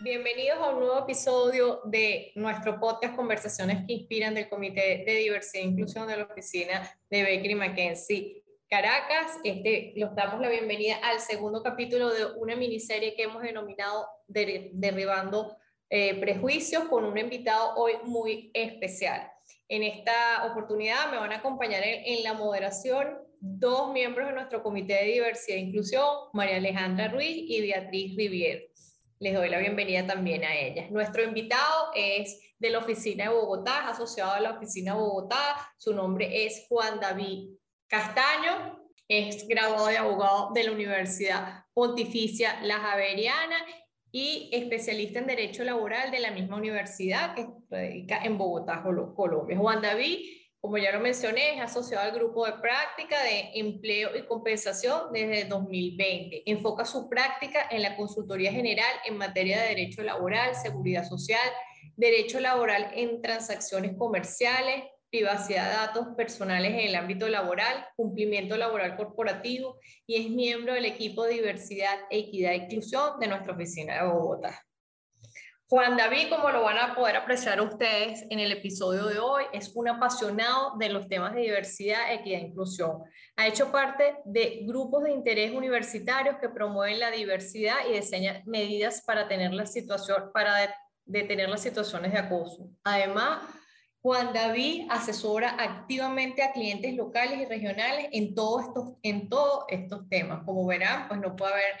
Bienvenidos a un nuevo episodio de nuestro podcast Conversaciones que Inspiran del Comité de Diversidad e Inclusión de la Oficina de Baker y McKenzie Caracas. Este, los damos la bienvenida al segundo capítulo de una miniserie que hemos denominado Derribando eh, Prejuicios con un invitado hoy muy especial. En esta oportunidad me van a acompañar en, la moderación dos miembros de nuestro Comité de Diversidad e Inclusión, María Alejandra Ruiz y Beatriz Rivier. Les doy la bienvenida también a ellas. Nuestro invitado es de la oficina de Bogotá, asociado a la oficina de Bogotá. Su nombre es Juan David Castaño, es graduado de abogado de la Universidad Pontificia La Javeriana y especialista en Derecho Laboral de la misma universidad que se dedica en Bogotá, Colombia. Juan David, como ya lo mencioné, es asociado al grupo de práctica de empleo y compensación desde 2020. Enfoca su práctica en la consultoría general en materia de derecho laboral, seguridad social, derecho laboral en transacciones comerciales, privacidad de datos personales en el ámbito laboral, cumplimiento laboral corporativo y es miembro del equipo de diversidad, equidad e inclusión de nuestra oficina de Bogotá. Juan David, como lo van a poder apreciar ustedes en el episodio de hoy, es un apasionado de los temas de diversidad, equidad e inclusión. Ha hecho parte de grupos de interés universitarios que promueven la diversidad y diseñan medidas para, tener la situación, para detener las situaciones de acoso. Además, Juan David asesora activamente a clientes locales y regionales en todos estos, en todos estos temas. Como verán, pues no puede haber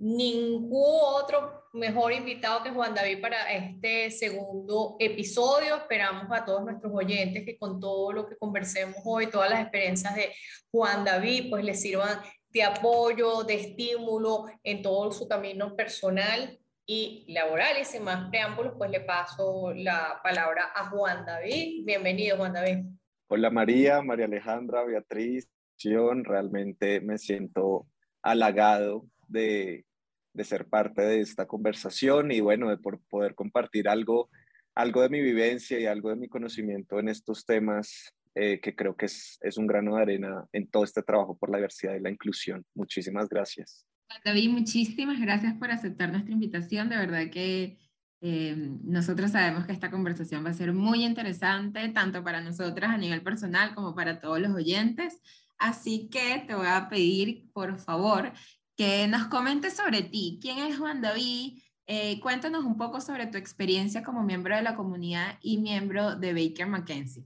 ningún otro mejor invitado que Juan David para este segundo episodio. Esperamos a todos nuestros oyentes que con todo lo que conversemos hoy, todas las experiencias de Juan David, pues les sirvan de apoyo, de estímulo en todo su camino personal y laboral. Y sin más preámbulos, pues le paso la palabra a Juan David. Bienvenido, Juan David. Hola María, María Alejandra, Beatriz. Realmente me siento halagado de, de ser parte de esta conversación y bueno, de por poder compartir algo, algo de mi vivencia y algo de mi conocimiento en estos temas eh, que creo que es, es un grano de arena en todo este trabajo por la diversidad y la inclusión. Muchísimas gracias. David, muchísimas gracias por aceptar nuestra invitación. De verdad que eh, nosotros sabemos que esta conversación va a ser muy interesante, tanto para nosotras a nivel personal como para todos los oyentes. Así que te voy a pedir, por favor, que nos comentes sobre ti. ¿Quién es Juan David? Eh, cuéntanos un poco sobre tu experiencia como miembro de la comunidad y miembro de Baker McKenzie.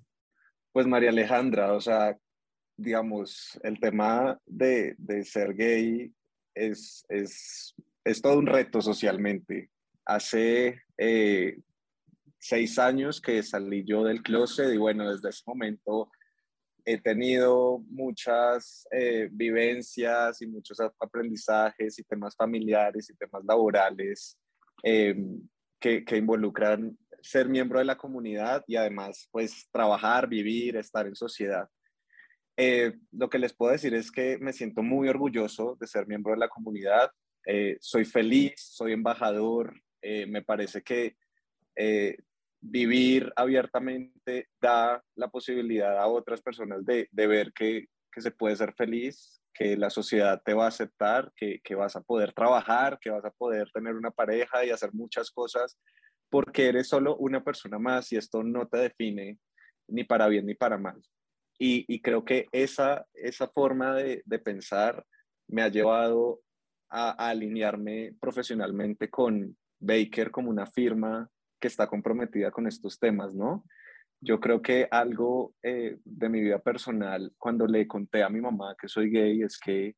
Pues María Alejandra, o sea, digamos, el tema de, de ser gay es, es, es todo un reto socialmente. Hace eh, seis años que salí yo del closet y bueno, desde ese momento he tenido muchas eh, vivencias y muchos aprendizajes y temas familiares y temas laborales em, que, que, involucran ser miembro de la comunidad y además pues trabajar, vivir, estar en sociedad. Eh, lo que les puedo decir es que me siento muy orgulloso de ser miembro de la comunidad. Eh, soy feliz, soy embajador. Eh, me parece que vivir abiertamente da la posibilidad a otras personas de, de ver que, que, se puede ser feliz, que la sociedad te va a aceptar, que, que vas a poder trabajar, que vas a poder tener una pareja y hacer muchas cosas porque eres solo una persona más y esto no te define ni para bien ni para mal. Y, creo que esa, esa forma de, pensar me ha llevado a, alinearme profesionalmente con Baker como una firma que está comprometida con estos temas, ¿no? Yo creo que algo eh, de mi vida personal, cuando le conté a mi mamá que soy gay, es que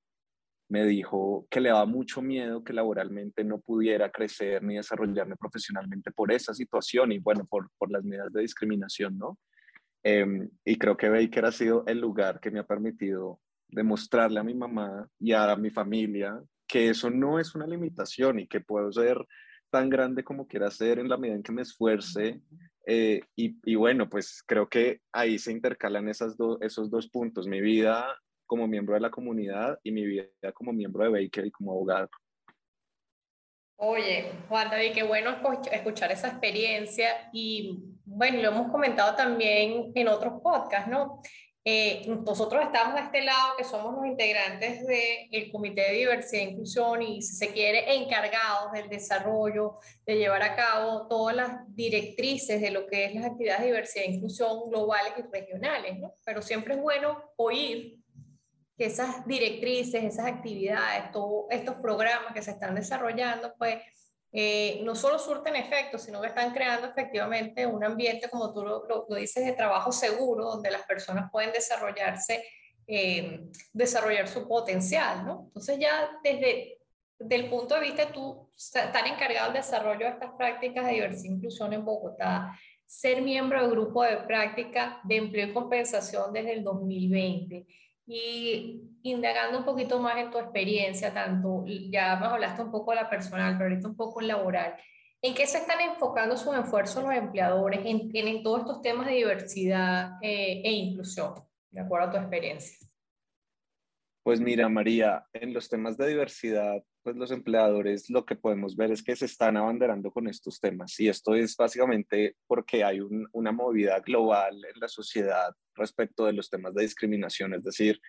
me dijo que le daba mucho miedo que laboralmente no pudiera crecer ni desarrollarme profesionalmente por esa situación y bueno, por, por las medidas de discriminación, ¿no? Em, y creo que Baker ha sido el lugar que me ha permitido demostrarle a mi mamá y a mi familia que eso no es una limitación y que puedo ser tan grande como quiera ser en la medida en que me esfuerce. Eh, y, y, bueno, pues creo que ahí se intercalan esas esos dos puntos, mi vida como miembro de la comunidad y mi vida como miembro de Baker y como abogado. Oye, Juan David, qué bueno escuchar esa experiencia y bueno, lo hemos comentado también en otros podcasts, ¿no? Eh, nosotros estamos de este lado, que somos los integrantes del Comité de Diversidad e Inclusión y, si se quiere, encargados del desarrollo, de llevar a cabo todas las directrices de lo que es las actividades de diversidad e inclusión globales y regionales, ¿no? Pero siempre es bueno oír que esas directrices, esas actividades, todos estos programas que se están desarrollando, pues eh, no solo surten efectos, sino que están creando efectivamente un ambiente, como tú lo, dices, de trabajo seguro, donde las personas pueden desarrollarse, eh, desarrollar su potencial, ¿no? Entonces ya desde el punto de vista tú estar encargado del desarrollo de estas prácticas de diversidad e inclusión en Bogotá, ser miembro del grupo de práctica de empleo y compensación desde el 2020 y indagando un poquito más en tu experiencia, tanto, ya me hablaste un poco de la personal, pero ahorita un poco en laboral, ¿en qué se están enfocando sus esfuerzos los empleadores en, en, todos estos temas de diversidad eh, e inclusión, de acuerdo a tu experiencia? Pues mira, María, en los temas de diversidad, pues los empleadores lo que podemos ver es que se están abanderando con estos temas. Y esto es básicamente porque hay una movida global en la sociedad respecto de los temas de discriminación, es decir,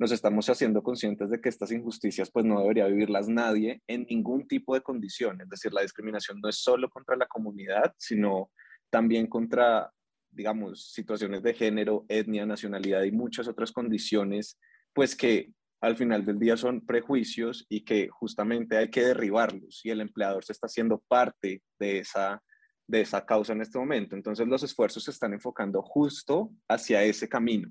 nos estamos haciendo conscientes de que estas injusticias pues no debería vivirlas nadie en ningún tipo de condición, es decir, la discriminación no es solo contra la comunidad, sino también contra, digamos, situaciones de género, etnia, nacionalidad y muchas otras condiciones pues que al final del día son prejuicios y que justamente hay que derribarlos y el empleador se está haciendo parte de esa, de esa causa en este momento. Entonces los esfuerzos se están enfocando justo hacia ese camino.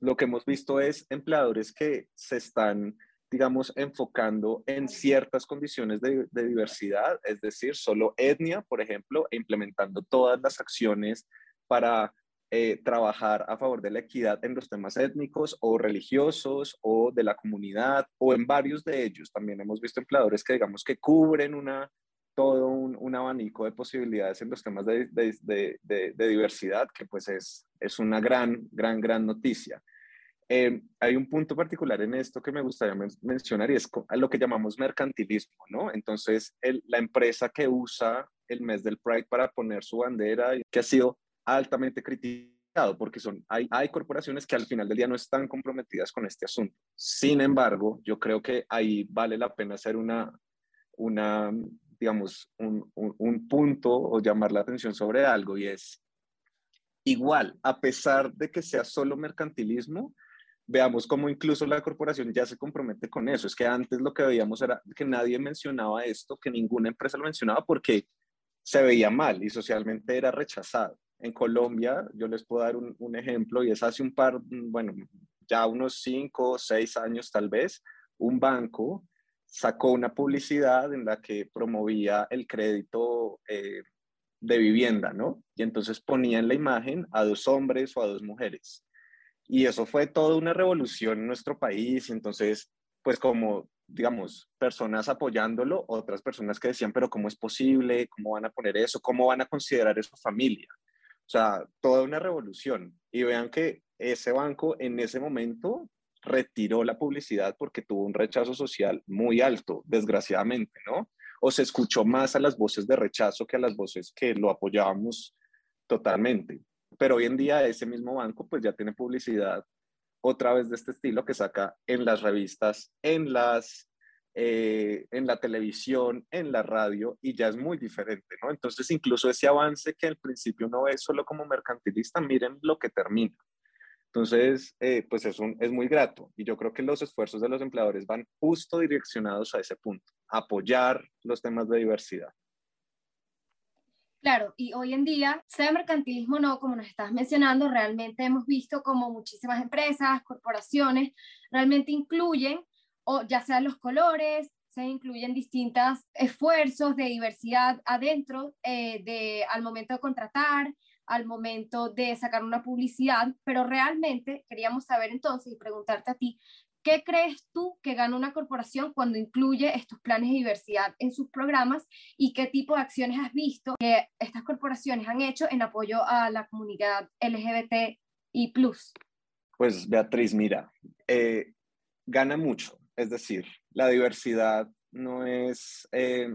Lo que hemos visto es empleadores que se están, digamos, enfocando en ciertas condiciones de, de diversidad, es decir, solo etnia, por ejemplo, e implementando todas las acciones para eh, trabajar a favor de la equidad en los temas étnicos o religiosos o de la comunidad o en varios de ellos. También hemos visto empleadores que digamos que cubren una, todo un, abanico de posibilidades en los temas de, de, de, diversidad, que pues es, es una gran, gran, gran noticia. Eh, hay un punto particular en esto que me gustaría mencionar y es lo que llamamos mercantilismo, ¿no? Entonces, la empresa que usa el mes del Pride para poner su bandera, que ha sido altamente criticado porque son, hay, hay corporaciones que al final del día no están comprometidas con este asunto. Sin embargo, yo creo que ahí vale la pena hacer una, una digamos, un, un, punto o llamar la atención sobre algo y es igual, a pesar de que sea solo mercantilismo, veamos cómo incluso la corporación ya se compromete con eso. Es que antes lo que veíamos era que nadie mencionaba esto, que ninguna empresa lo mencionaba porque se veía mal y socialmente era rechazado. En Colombia, yo les puedo dar un, ejemplo, y es hace un par, bueno, ya unos cinco o seis años tal vez, un banco sacó una publicidad en la que promovía el crédito eh, de vivienda, ¿no? Y entonces ponía en la imagen a dos hombres o a dos mujeres. Y eso fue toda una revolución en nuestro país. Entonces, pues como, digamos, personas apoyándolo, otras personas que decían, pero ¿cómo es posible? ¿Cómo van a poner eso? ¿Cómo van a considerar eso familia? O sea, toda una revolución. Y vean que ese banco en ese momento retiró la publicidad porque tuvo un rechazo social muy alto, desgraciadamente, ¿no? O se escuchó más a las voces de rechazo que a las voces que lo apoyábamos totalmente. Pero hoy en día ese mismo banco pues ya tiene publicidad otra vez de este estilo que saca en las revistas, en las eh, en la televisión, en la radio, y ya es muy diferente, ¿no? Entonces, incluso ese avance que al principio no es solo como mercantilista, miren lo que termina. Entonces, eh, pues es, un, es muy grato y yo creo que los esfuerzos de los empleadores van justo direccionados a ese punto, apoyar los temas de diversidad. Claro, y hoy en día, sea mercantilismo o no, como nos estás mencionando, realmente hemos visto como muchísimas empresas, corporaciones, realmente incluyen o ya sean los colores, se incluyen distintos esfuerzos de diversidad adentro eh, de, al momento de contratar, al momento de sacar una publicidad, pero realmente queríamos saber entonces y preguntarte a ti, ¿qué crees tú que gana una corporación cuando incluye estos planes de diversidad en sus programas y qué tipo de acciones has visto que estas corporaciones han hecho en apoyo a la comunidad LGBT y plus? Pues Beatriz, mira, eh, gana mucho es decir, la diversidad no es, eh,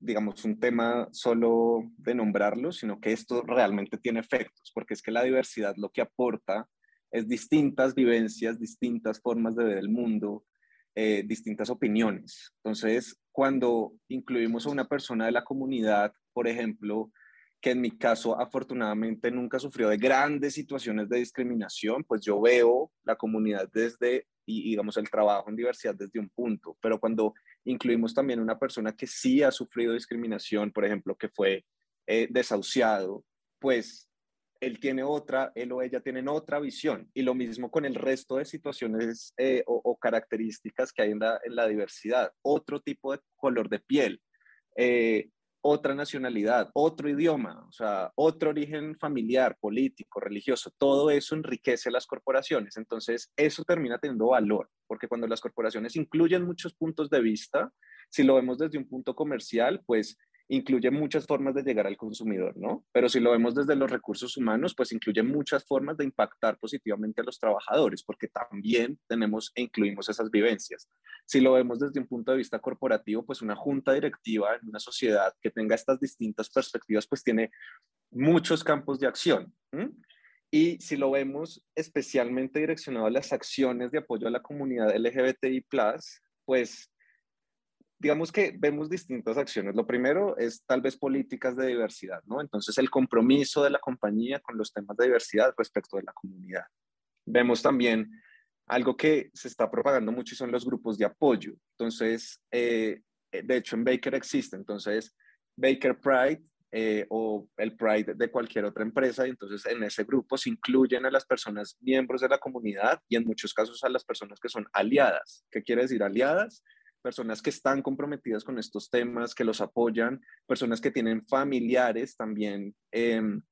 digamos, un tema solo de nombrarlo, sino que esto realmente tiene efectos, porque es que la diversidad lo que aporta es distintas vivencias, distintas formas de ver el mundo, eh, distintas opiniones. Entonces, cuando incluimos a una persona de la comunidad, por ejemplo, que en mi caso afortunadamente nunca sufrió de grandes situaciones de discriminación, pues yo veo la comunidad desde, y digamos, el trabajo en diversidad desde un punto, pero cuando incluimos también una persona que sí ha sufrido discriminación, por ejemplo, que fue eh, desahuciado, pues él tiene otra, él o ella tienen otra visión. Y lo mismo con el resto de situaciones eh, o, características que hay en la, diversidad. Otro tipo de color de piel, eh, otra nacionalidad, otro idioma, o sea, otro origen familiar, político, religioso. Todo eso enriquece las corporaciones. Entonces, eso termina teniendo valor, porque cuando las corporaciones incluyen muchos puntos de vista, si lo vemos desde un punto comercial, pues incluye muchas formas de llegar al consumidor, ¿no? Pero si lo vemos desde los recursos humanos, pues incluye muchas formas de impactar positivamente a los trabajadores, porque también tenemos e incluimos esas vivencias. Si lo vemos desde un punto de vista corporativo, pues una junta directiva en una sociedad que tenga estas distintas perspectivas, pues tiene muchos campos de acción. Y si lo vemos especialmente direccionado a las acciones de apoyo a la comunidad LGBTI, pues digamos que vemos distintas acciones. Lo primero es tal vez políticas de diversidad, ¿no? Entonces, el compromiso de la compañía con los temas de diversidad respecto de la comunidad. Vemos también algo que se está propagando mucho y son los grupos de apoyo. Entonces, eh, de hecho, en Baker existe. Entonces, Baker Pride eh, o el Pride de cualquier otra empresa. Y entonces, en ese grupo se incluyen a las personas miembros de la comunidad y en muchos casos a las personas que son aliadas. ¿Qué quiere decir aliadas? Personas que están comprometidas con estos temas, que los apoyan, personas que tienen familiares también em,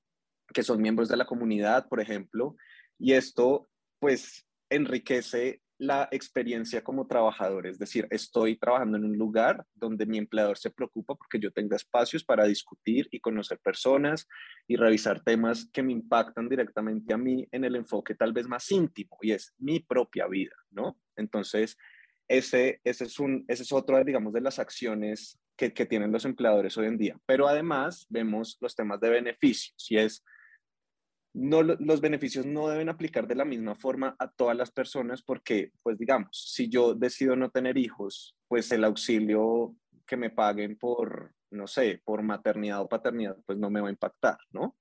que son miembros de la comunidad, por ejemplo, y esto pues enriquece la experiencia como trabajador, es decir, estoy trabajando en un lugar donde mi empleador se preocupa porque yo tenga espacios para discutir y conocer personas y revisar temas que me impactan directamente a mí en el enfoque tal vez más íntimo y es mi propia vida, ¿no? Entonces, ese, ese, es un, ese es otro, digamos, de las acciones que, que tienen los empleadores hoy en día. Pero además vemos los temas de beneficios y es, no, los beneficios no deben aplicar de la misma forma a todas las personas porque, pues digamos, si yo decido no tener hijos, pues el auxilio que me paguen por, no sé, por maternidad o paternidad, pues no me va a impactar, ¿no?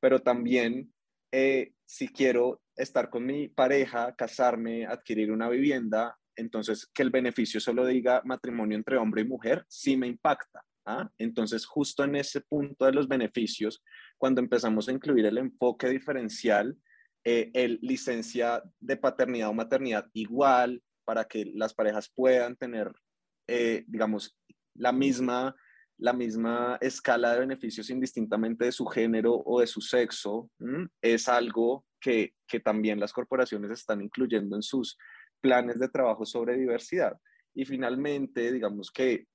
Pero también eh, si quiero estar con mi pareja, casarme, adquirir una vivienda, entonces que el beneficio solo diga matrimonio entre hombre y mujer, sí me impacta. ¿ah? Entonces, justo en ese punto de los beneficios, cuando empezamos a incluir el enfoque diferencial, eh, el licencia de paternidad o maternidad igual para que las parejas puedan tener, eh, digamos, la misma, la misma escala de beneficios indistintamente de su género o de su sexo, es algo que, que también las corporaciones están incluyendo en sus planes de trabajo sobre diversidad. Y finalmente, digamos que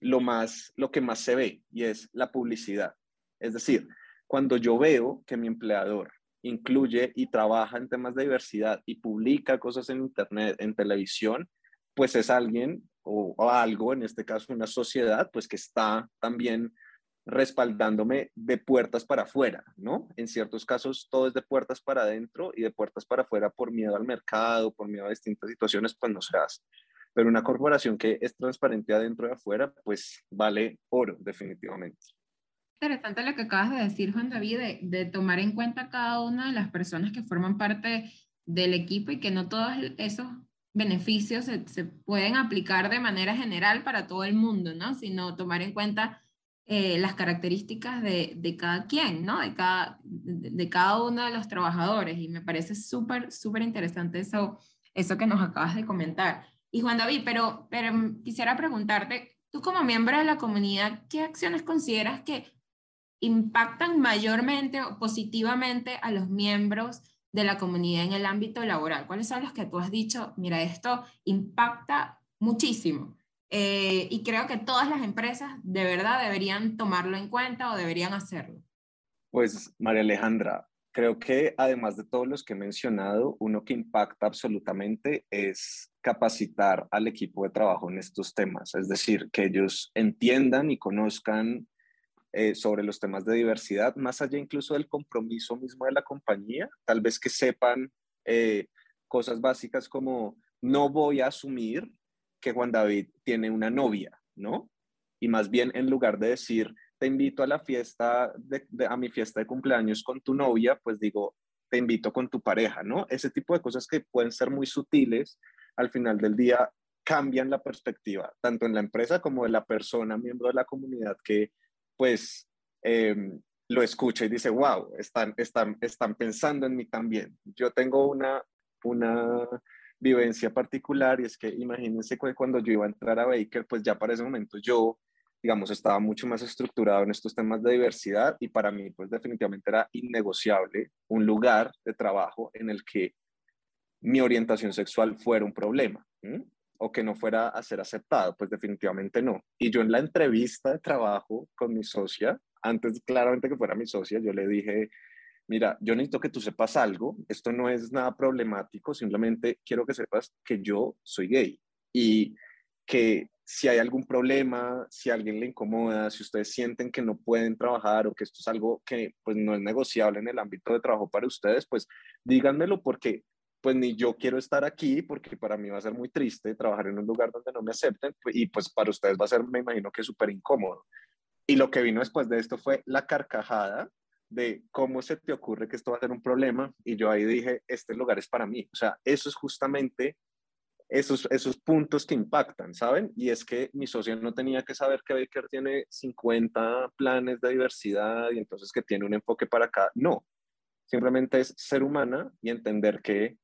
lo, más, lo que más se ve y es la publicidad. Es decir, cuando yo veo que mi empleador incluye y trabaja en temas de diversidad y publica cosas en Internet, en televisión, pues es alguien o, o algo, en este caso una sociedad, pues que está también respaldándome de puertas para afuera, ¿no? En ciertos casos todo es de puertas para adentro y de puertas para afuera por miedo al mercado, por miedo a distintas situaciones, pues no se hace. Pero una corporación que es transparente adentro y afuera, pues vale oro, definitivamente. Interesante lo que acabas de decir, Juan David, de, tomar en cuenta cada una de las personas que forman parte del equipo y que no todos esos beneficios se, se pueden aplicar de manera general para todo el mundo, ¿no? Sino tomar en cuenta eh, las características de, de, cada quien, ¿no? De cada, de, cada uno de los trabajadores. Y me parece súper, súper interesante eso, eso que nos acabas de comentar. Y Juan David, pero, pero quisiera preguntarte, tú como miembro de la comunidad, ¿qué acciones consideras que impactan mayormente o positivamente a los miembros de la comunidad en el ámbito laboral? ¿Cuáles son los que tú has dicho, mira, esto impacta muchísimo? Eh, y creo que todas las empresas de verdad deberían tomarlo en cuenta o deberían hacerlo. Pues María Alejandra, creo que además de todos los que he mencionado, uno que impacta absolutamente es capacitar al equipo de trabajo en estos temas, es decir, que ellos entiendan y conozcan eh, sobre los temas de diversidad, más allá incluso del compromiso mismo de la compañía, tal vez que sepan eh, cosas básicas como no voy a asumir que Juan David tiene una novia, ¿no? Y más bien en lugar de decir, te invito a la fiesta, a mi fiesta de cumpleaños con tu novia, pues digo, te invito con tu pareja, ¿no? Ese tipo de cosas que pueden ser muy sutiles, al final del día cambian la perspectiva, tanto en la empresa como de la persona, miembro de la comunidad que pues em, lo escucha y dice, wow, están, están, están pensando en mí también. Yo tengo una, una vivencia particular y es que imagínense que cuando yo iba a entrar a Baker, pues ya para ese momento yo, digamos, estaba mucho más estructurado en estos temas de diversidad y para mí, pues definitivamente era innegociable un lugar de trabajo en el que mi orientación sexual fuera un problema o que no fuera a ser aceptado, pues definitivamente no. Y yo en la entrevista de trabajo con mi socia, antes claramente que fuera mi socia, yo le dije, mira, yo necesito que tú sepas algo, esto no es nada problemático, simplemente quiero que sepas que yo soy gay y que si hay algún problema, si a alguien le incomoda, si ustedes sienten que no pueden trabajar o que esto es algo que pues no es negociable en el ámbito de trabajo para ustedes, pues díganmelo porque pues ni yo quiero estar aquí porque para mí va a ser muy triste trabajar en un lugar donde no me acepten pues, y pues para ustedes va a ser, me imagino que súper incómodo. Y lo que vino después de esto fue la carcajada de cómo se te ocurre que esto va a ser un problema y yo ahí dije, este lugar es para mí. O sea, eso es justamente esos, esos puntos que impactan, ¿saben? Y es que mi socio no tenía que saber que Baker tiene 50 planes de diversidad y entonces que tiene un enfoque para acá. No, simplemente es ser humana y entender que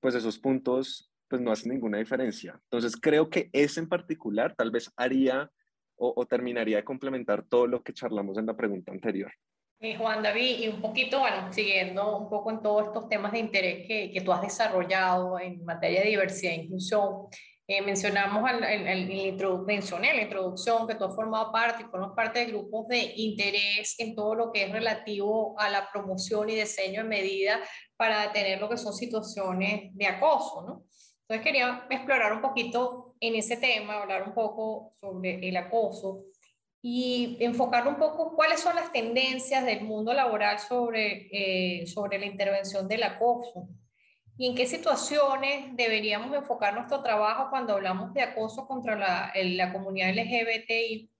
pues esos puntos pues no hacen ninguna diferencia. Entonces creo que ese en particular tal vez haría o, terminaría de complementar todo lo que charlamos en la pregunta anterior. Eh, Juan David, y un poquito, bueno, siguiendo un poco en todos estos temas de interés que, que tú has desarrollado en materia de diversidad e inclusión, eh, mencionamos en, en, en, mencioné en la introducción que tú has formado parte y formas parte de grupos de interés en todo lo que es relativo a la promoción y diseño de medidas para detener lo que son situaciones de acoso, ¿no? Entonces quería explorar un poquito en ese tema, hablar un poco sobre el acoso y enfocar un poco cuáles son las tendencias del mundo laboral sobre, eh, sobre la intervención del acoso y en qué situaciones deberíamos enfocar nuestro trabajo cuando hablamos de acoso contra la, la comunidad LGBTI.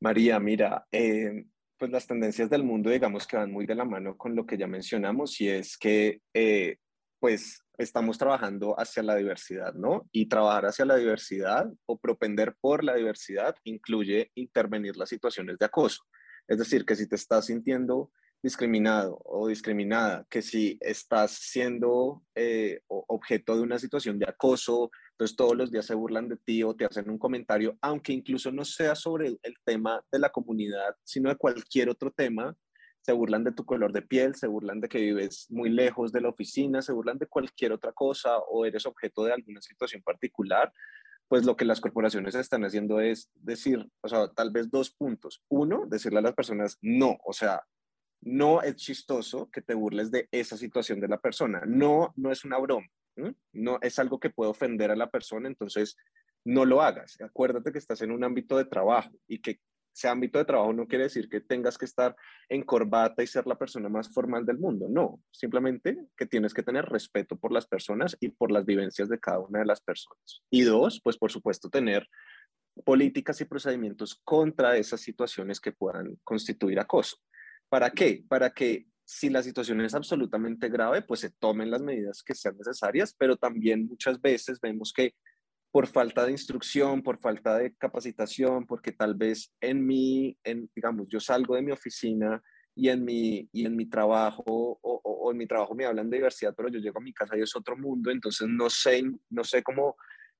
María, mira, eh, pues las tendencias del mundo, digamos que van muy de la mano con lo que ya mencionamos, y es que, eh, pues, estamos trabajando hacia la diversidad, ¿no? Y trabajar hacia la diversidad o propender por la diversidad incluye intervenir las situaciones de acoso. Es decir, que si te estás sintiendo discriminado o discriminada, que si estás siendo eh, objeto de una situación de acoso, entonces todos los días se burlan de ti o te hacen un comentario, aunque incluso no sea sobre el, tema de la comunidad, sino de cualquier otro tema, se burlan de tu color de piel, se burlan de que vives muy lejos de la oficina, se burlan de cualquier otra cosa o eres objeto de alguna situación particular, pues lo que las corporaciones están haciendo es decir, o sea, tal vez dos puntos. Uno, decirle a las personas, no, o sea, no es chistoso que te burles de esa situación de la persona. No, no es una broma. No es algo que puede ofender a la persona, entonces no lo hagas. Acuérdate que estás en un ámbito de trabajo y que ese ámbito de trabajo no quiere decir que tengas que estar en corbata y ser la persona más formal del mundo. No, simplemente que tienes que tener respeto por las personas y por las vivencias de cada una de las personas. Y dos, pues por supuesto tener políticas y procedimientos contra esas situaciones que puedan constituir acoso. ¿Para qué? Para que si la situación es absolutamente grave, pues se tomen las medidas que sean necesarias, pero también muchas veces vemos que por falta de instrucción, por falta de capacitación, porque tal vez en mi, en, digamos, yo salgo de mi oficina y en mi, y en mi trabajo, o, o, en mi trabajo me hablan de diversidad, pero yo llego a mi casa y es otro mundo, entonces no sé, no sé cómo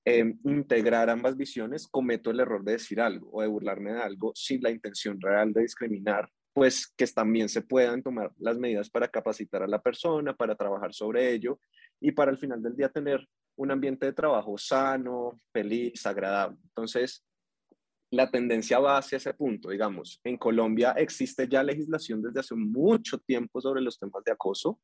em, integrar ambas visiones, cometo el error de decir algo o de burlarme de algo sin la intención real de discriminar pues que también se puedan tomar las medidas para capacitar a la persona, para trabajar sobre ello y para al final del día tener un ambiente de trabajo sano, feliz, agradable. Entonces, la tendencia va hacia ese punto, digamos. En Colombia existe ya legislación desde hace mucho tiempo sobre los temas de acoso.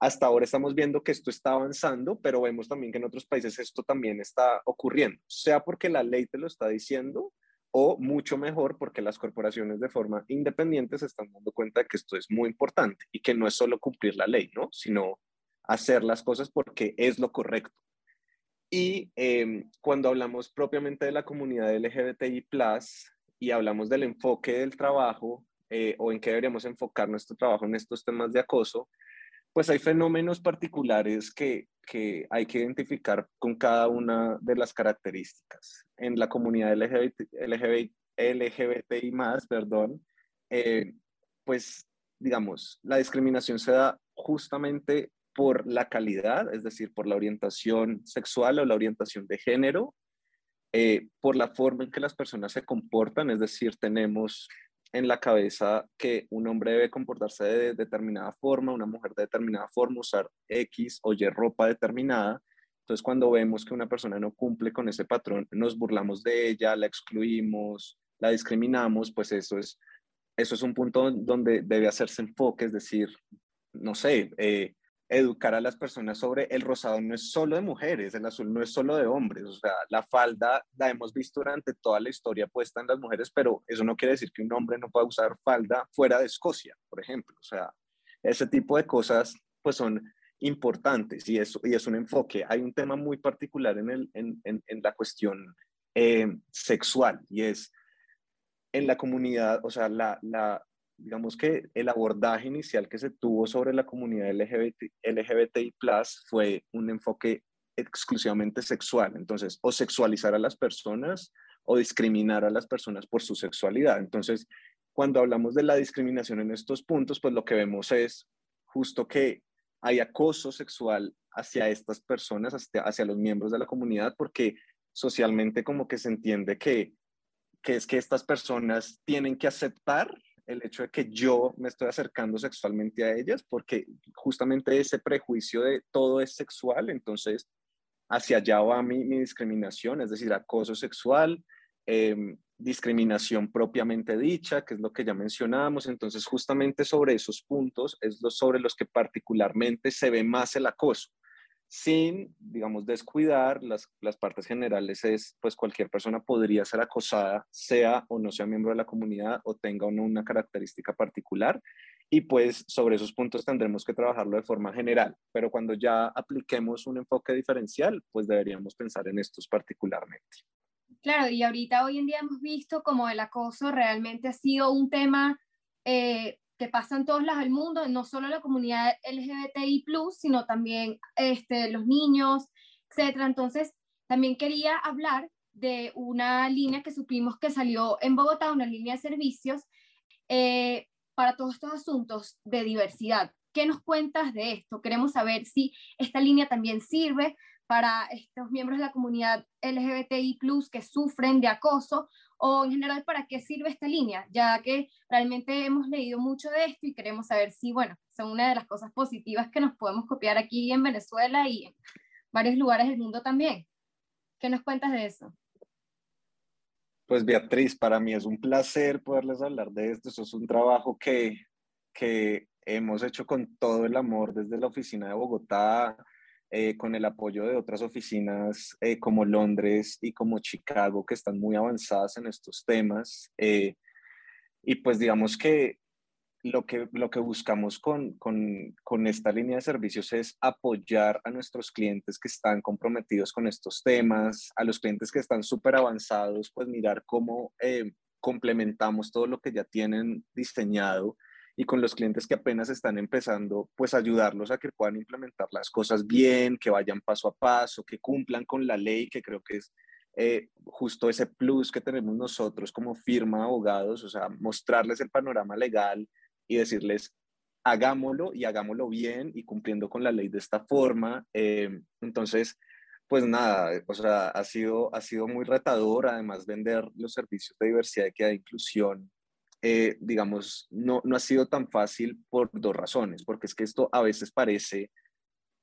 Hasta ahora estamos viendo que esto está avanzando, pero vemos también que en otros países esto también está ocurriendo, sea porque la ley te lo está diciendo o mucho mejor porque las corporaciones de forma independiente se están dando cuenta de que esto es muy importante y que no es solo cumplir la ley, ¿no? Sino hacer las cosas porque es lo correcto. Y em, cuando hablamos propiamente de la comunidad LGBTI, y hablamos del enfoque del trabajo eh, o en qué deberíamos enfocar nuestro trabajo en estos temas de acoso, pues hay fenómenos particulares que, que hay que identificar con cada una de las características. En la comunidad LGBT, LGBTI más, perdón, eh, pues digamos, la discriminación se da justamente por la calidad, es decir, por la orientación sexual o la orientación de género, eh, por la forma en que las personas se comportan, es decir, tenemos en la cabeza que un hombre debe comportarse de determinada forma, una mujer de determinada forma, usar X o Y ropa determinada. Entonces, cuando vemos que una persona no cumple con ese patrón, nos burlamos de ella, la excluimos, la discriminamos, pues eso es, eso es un punto donde debe hacerse enfoque, es decir, no sé, eh, educar a las personas sobre el rosado no es solo de mujeres, el azul no es solo de hombres, o sea, la falda la hemos visto durante toda la historia puesta en las mujeres, pero eso no quiere decir que un hombre no pueda usar falda fuera de Escocia, por ejemplo, o sea, ese tipo de cosas pues son importantes y, eso, y es un enfoque. Hay un tema muy particular en, el, en, en la cuestión eh, sexual y es en la comunidad, o sea, la, la, digamos que el abordaje inicial que se tuvo sobre la comunidad LGBT, LGBTI fue un enfoque exclusivamente sexual. Entonces, o sexualizar a las personas o discriminar a las personas por su sexualidad. Entonces, cuando hablamos de la discriminación en estos puntos, pues lo que vemos es justo que hay acoso sexual hacia estas personas, hacia, hacia los miembros de la comunidad, porque socialmente como que se entiende que, que es que estas personas tienen que aceptar el hecho de que yo me estoy acercando sexualmente a ellas, porque justamente ese prejuicio de todo es sexual, entonces hacia allá va mi, mi discriminación, es decir, acoso sexual, em, discriminación propiamente dicha, que es lo que ya mencionábamos, entonces justamente sobre esos puntos es lo, sobre los que particularmente se ve más el acoso sin, digamos, descuidar las, las, partes generales es, pues cualquier persona podría ser acosada, sea o no sea miembro de la comunidad o tenga o no una característica particular. Y pues sobre esos puntos tendremos que trabajarlo de forma general, pero cuando ya apliquemos un enfoque diferencial, pues deberíamos pensar en estos particularmente. Claro, y ahorita hoy en día hemos visto como el acoso realmente ha sido un tema eh, que pasa en todos lados del mundo, no solo la comunidad LGBTI+, sino también este, los niños, etcétera. Entonces, también quería hablar de una línea que supimos que salió en Bogotá, una línea de servicios eh, para todos estos asuntos de diversidad. ¿Qué nos cuentas de esto? Queremos saber si esta línea también sirve para estos miembros de la comunidad LGBTI que sufren de acoso o en general para qué sirve esta línea, ya que realmente hemos leído mucho de esto y queremos saber si, bueno, son una de las cosas positivas que nos podemos copiar aquí en Venezuela y en varios lugares del mundo también. ¿Qué nos cuentas de eso? Pues Beatriz, para mí es un placer poderles hablar de esto. Eso es un trabajo que, que hemos hecho con todo el amor desde la oficina de Bogotá, eh, con el apoyo de otras oficinas eh, como Londres y como Chicago, que están muy avanzadas en estos temas. Eh, y pues digamos que lo que, lo que buscamos con, con, con, esta línea de servicios es apoyar a nuestros clientes que están comprometidos con estos temas, a los clientes que están súper avanzados, pues mirar cómo complementamos todo lo que ya tienen diseñado y con los clientes que apenas están empezando, pues ayudarlos a que puedan implementar las cosas bien, que vayan paso a paso, que cumplan con la ley, que creo que es eh, justo ese plus que tenemos nosotros como firma de abogados, o sea, mostrarles el panorama legal y decirles, hagámoslo y hagámoslo bien y cumpliendo con la ley de esta forma. Eh, entonces, pues nada, o sea, ha sido, ha sido muy retador, además, vender los servicios de diversidad, equidad e inclusión eh, digamos, no, no ha sido tan fácil por dos razones, porque es que esto a veces parece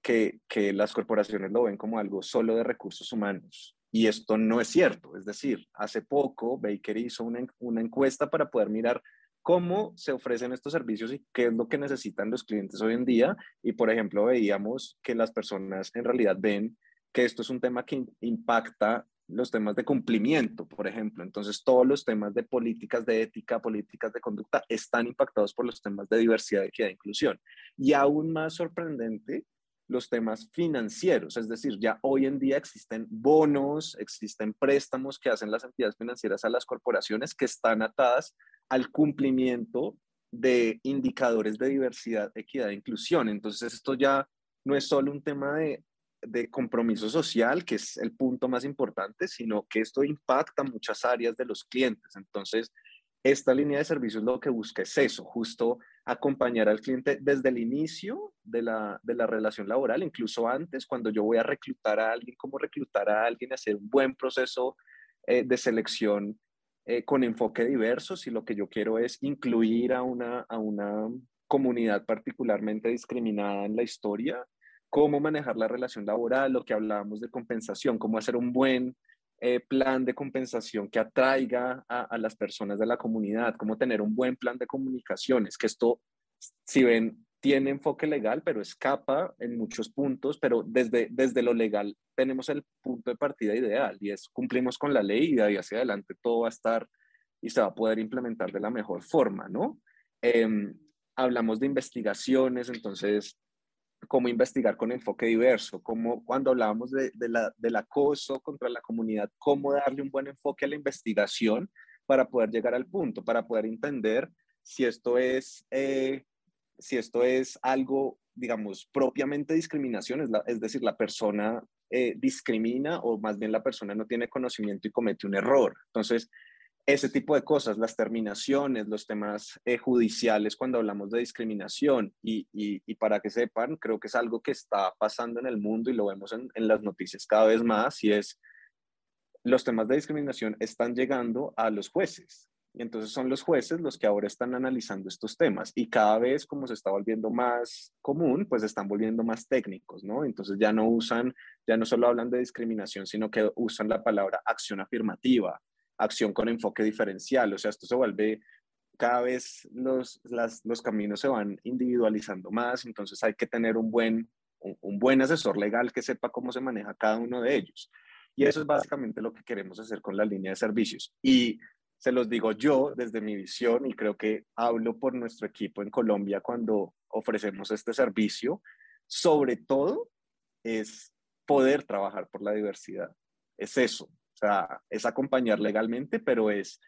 que, que las corporaciones lo ven como algo solo de recursos humanos. Y esto no es cierto. Es decir, hace poco Baker hizo una, una encuesta para poder mirar cómo se ofrecen estos servicios y qué es lo que necesitan los clientes hoy en día. Y, por ejemplo, veíamos que las personas en realidad ven que esto es un tema que impacta los temas de cumplimiento, por ejemplo. Entonces, todos los temas de políticas de ética, políticas de conducta, están impactados por los temas de diversidad, equidad e inclusión. Y aún más sorprendente, los temas financieros, es decir, ya hoy en día existen bonos, existen préstamos que hacen las entidades financieras a las corporaciones que están atadas al cumplimiento de indicadores de diversidad, equidad e inclusión. Entonces, esto ya no es solo un tema de de compromiso social, que es el punto más importante, sino que esto impacta muchas áreas de los clientes. Entonces, esta línea de servicios lo que busca es eso, justo acompañar al cliente desde el inicio de la, relación laboral, incluso antes, cuando yo voy a reclutar a alguien, cómo reclutar a alguien, hacer un buen proceso eh, de selección eh, con enfoque diverso, si lo que yo quiero es incluir a una, a una comunidad particularmente discriminada en la historia, cómo manejar la relación laboral, lo que hablábamos de compensación, cómo hacer un buen eh, plan de compensación que atraiga a, las personas de la comunidad, cómo tener un buen plan de comunicaciones, que esto, si ven, tiene enfoque legal, pero escapa en muchos puntos, pero desde, desde lo legal tenemos el punto de partida ideal y es cumplimos con la ley y de ahí hacia adelante todo va a estar y se va a poder implementar de la mejor forma, ¿no? Em, hablamos de investigaciones, entonces cómo investigar con enfoque diverso, cómo cuando hablábamos de, la, del acoso contra la comunidad, cómo darle un buen enfoque a la investigación para poder llegar al punto, para poder entender si esto es, eh, si esto es algo, digamos, propiamente discriminación, es, es decir, la persona eh, discrimina o más bien la persona no tiene conocimiento y comete un error. Entonces, ese tipo de cosas, las terminaciones, los temas eh, judiciales cuando hablamos de discriminación y, y, para que sepan, creo que es algo que está pasando en el mundo y lo vemos en, en, las noticias cada vez más y es los temas de discriminación están llegando a los jueces. Y entonces son los jueces los que ahora están analizando estos temas y cada vez como se está volviendo más común, pues están volviendo más técnicos, ¿no? Entonces ya no usan, ya no solo hablan de discriminación, sino que usan la palabra acción afirmativa, acción con enfoque diferencial. O sea, esto se vuelve cada vez los, los caminos se van individualizando más, entonces hay que tener un buen, un, buen asesor legal que sepa cómo se maneja cada uno de ellos. Y eso es básicamente lo que queremos hacer con la línea de servicios. Y se los digo yo desde mi visión y creo que hablo por nuestro equipo en Colombia cuando ofrecemos este servicio, sobre todo es poder trabajar por la diversidad. Es eso, es acompañar legalmente, pero es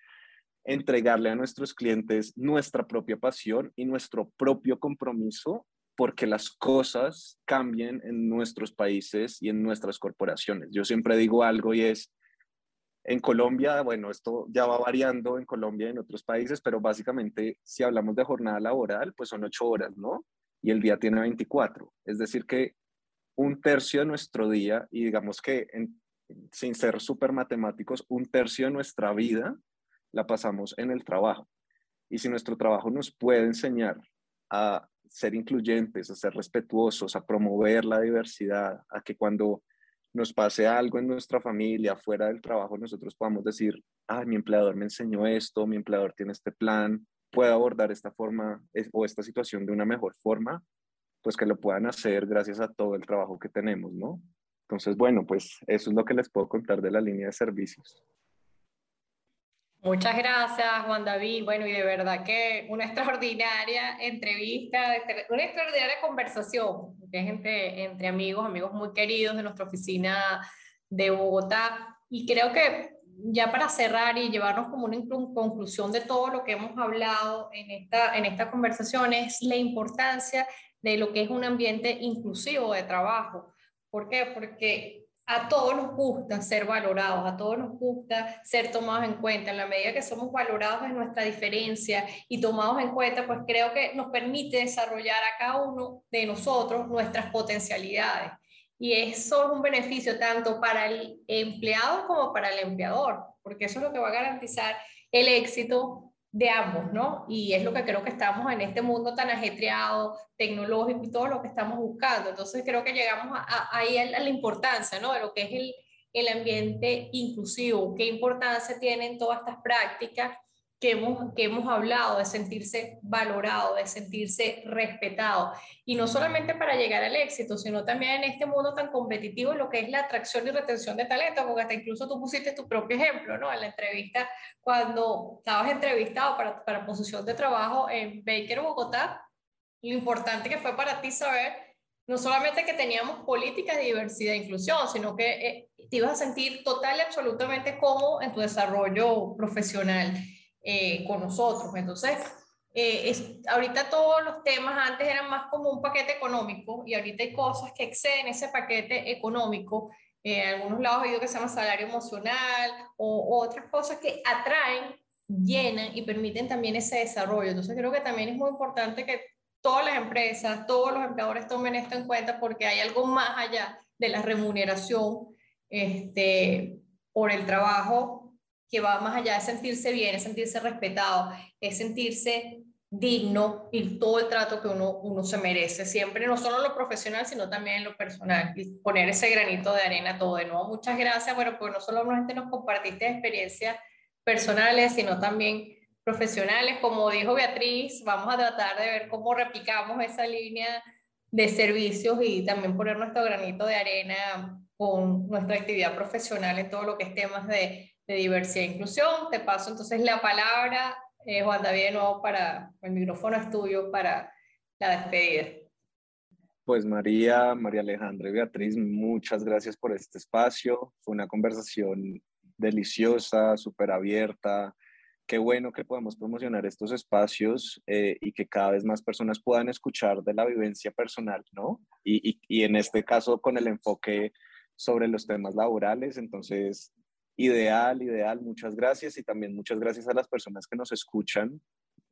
entregarle a nuestros clientes nuestra propia pasión y nuestro propio compromiso porque las cosas cambien en nuestros países y en nuestras corporaciones. Yo siempre digo algo y es, en Colombia, bueno, esto ya va variando en Colombia y en otros países, pero básicamente si hablamos de jornada laboral, pues son ocho horas, ¿no? Y el día tiene 24. Es decir, que un tercio de nuestro día, y digamos que en sin ser súper matemáticos, un tercio de nuestra vida la pasamos en el trabajo. Y si nuestro trabajo nos puede enseñar a ser incluyentes, a ser respetuosos, a promover la diversidad, a que cuando nos pase algo en nuestra familia, fuera del trabajo, nosotros podamos decir, ah, mi empleador me enseñó esto, mi empleador tiene este plan, puedo abordar esta forma o esta situación de una mejor forma, pues que lo puedan hacer gracias a todo el trabajo que tenemos, ¿no? Entonces, bueno, pues eso es lo que les puedo contar de la línea de servicios. Muchas gracias, Juan David. Bueno, y de verdad que una extraordinaria entrevista, una extraordinaria conversación, que es entre, entre amigos, amigos muy queridos de nuestra oficina de Bogotá. Y creo que ya para cerrar y llevarnos como una conclusión de todo lo que hemos hablado en esta, en esta conversación es la importancia de lo que es un ambiente inclusivo de trabajo ¿Por qué? Porque a todos nos gusta ser valorados, a todos nos gusta ser tomados en cuenta. En la medida que somos valorados en nuestra diferencia y tomados en cuenta, pues creo que nos permite desarrollar a cada uno de nosotros nuestras potencialidades. Y eso es un beneficio tanto para el empleado como para el empleador, porque eso es lo que va a garantizar el éxito de ambos, ¿no? Y es lo que creo que estamos en este mundo tan ajetreado, tecnológico y todo lo que estamos buscando. Entonces creo que llegamos ahí a, la importancia, ¿no? De lo que es el, el ambiente inclusivo, qué importancia tienen todas estas prácticas que hemos, que hemos hablado, de sentirse valorado, de sentirse respetado. Y no solamente para llegar al éxito, sino también en este mundo tan competitivo, lo que es la atracción y retención de talento, porque hasta incluso tú pusiste tu propio ejemplo, ¿no? En la entrevista, cuando estabas entrevistado para, para posición de trabajo en Baker, Bogotá, lo importante que fue para ti saber no solamente que teníamos políticas de diversidad e inclusión, sino que eh, te ibas a sentir total y absolutamente cómodo en tu desarrollo profesional. Eh, con nosotros. Entonces, eh, es, ahorita todos los temas antes eran más como un paquete económico y ahorita hay cosas que exceden ese paquete económico. Eh, en algunos lados he oído que se llama salario emocional o, otras cosas que atraen, llenan y permiten también ese desarrollo. Entonces creo que también es muy importante que todas las empresas, todos los empleadores tomen esto en cuenta porque hay algo más allá de la remuneración este, por el trabajo que va más allá de sentirse bien, es sentirse respetado, es sentirse digno y todo el trato que uno, uno se merece, siempre, no solo en lo profesional, sino también en lo personal, y poner ese granito de arena todo de nuevo. Muchas gracias, bueno, pues no solamente nos compartiste experiencias personales, sino también profesionales. Como dijo Beatriz, vamos a tratar de ver cómo replicamos esa línea de servicios y también poner nuestro granito de arena con nuestra actividad profesional en todo lo que es temas de de diversidad e inclusión. Te paso entonces la palabra, eh, Juan David, de nuevo para el micrófono es tuyo para la despedida. Pues María, María Alejandra y Beatriz, muchas gracias por este espacio. Fue una conversación deliciosa, súper abierta. Qué bueno que podamos promocionar estos espacios eh, y que cada vez más personas puedan escuchar de la vivencia personal, ¿no? Y, y, y en este caso con el enfoque sobre los temas laborales. Entonces, Ideal, ideal, muchas gracias y también muchas gracias a las personas que nos escuchan.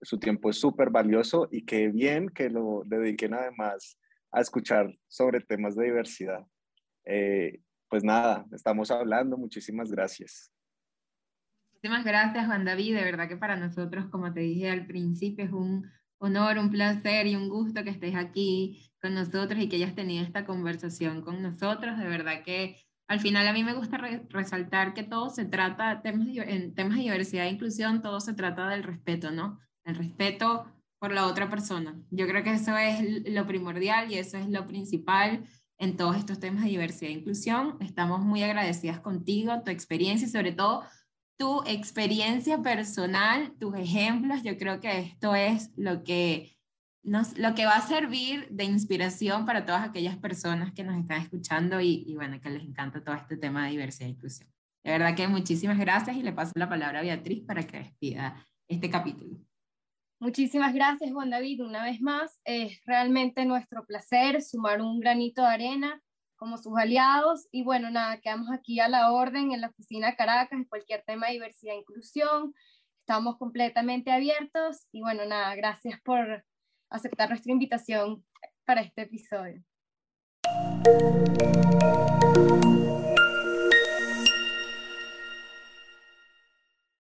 Su tiempo es súper valioso y qué bien que lo dediquen además a escuchar sobre temas de diversidad. Eh, pues nada, estamos hablando, muchísimas gracias. Muchísimas gracias Juan David, de verdad que para nosotros, como te dije al principio, es un honor, un placer y un gusto que estés aquí con nosotros y que hayas tenido esta conversación con nosotros. De verdad que al final a mí me gusta resaltar que todo se trata, temas en temas de diversidad e inclusión, todo se trata del respeto, ¿no? El respeto por la otra persona. Yo creo que eso es lo primordial y eso es lo principal en todos estos temas de diversidad e inclusión. Estamos muy agradecidas contigo, tu experiencia y sobre todo tu experiencia personal, tus ejemplos. Yo creo que esto es lo que lo que va a servir de inspiración para todas aquellas personas que nos están escuchando y, bueno, que les encanta todo este tema de diversidad e inclusión. De verdad que muchísimas gracias y le paso la palabra a Beatriz para que despida este capítulo. Muchísimas gracias, Juan David. Una vez más, es realmente nuestro placer sumar un granito de arena como sus aliados. Y bueno, nada, quedamos aquí a la orden en la oficina Caracas, en cualquier tema de diversidad e inclusión. Estamos completamente abiertos y bueno, nada, gracias por aceptar nuestra invitación para este episodio.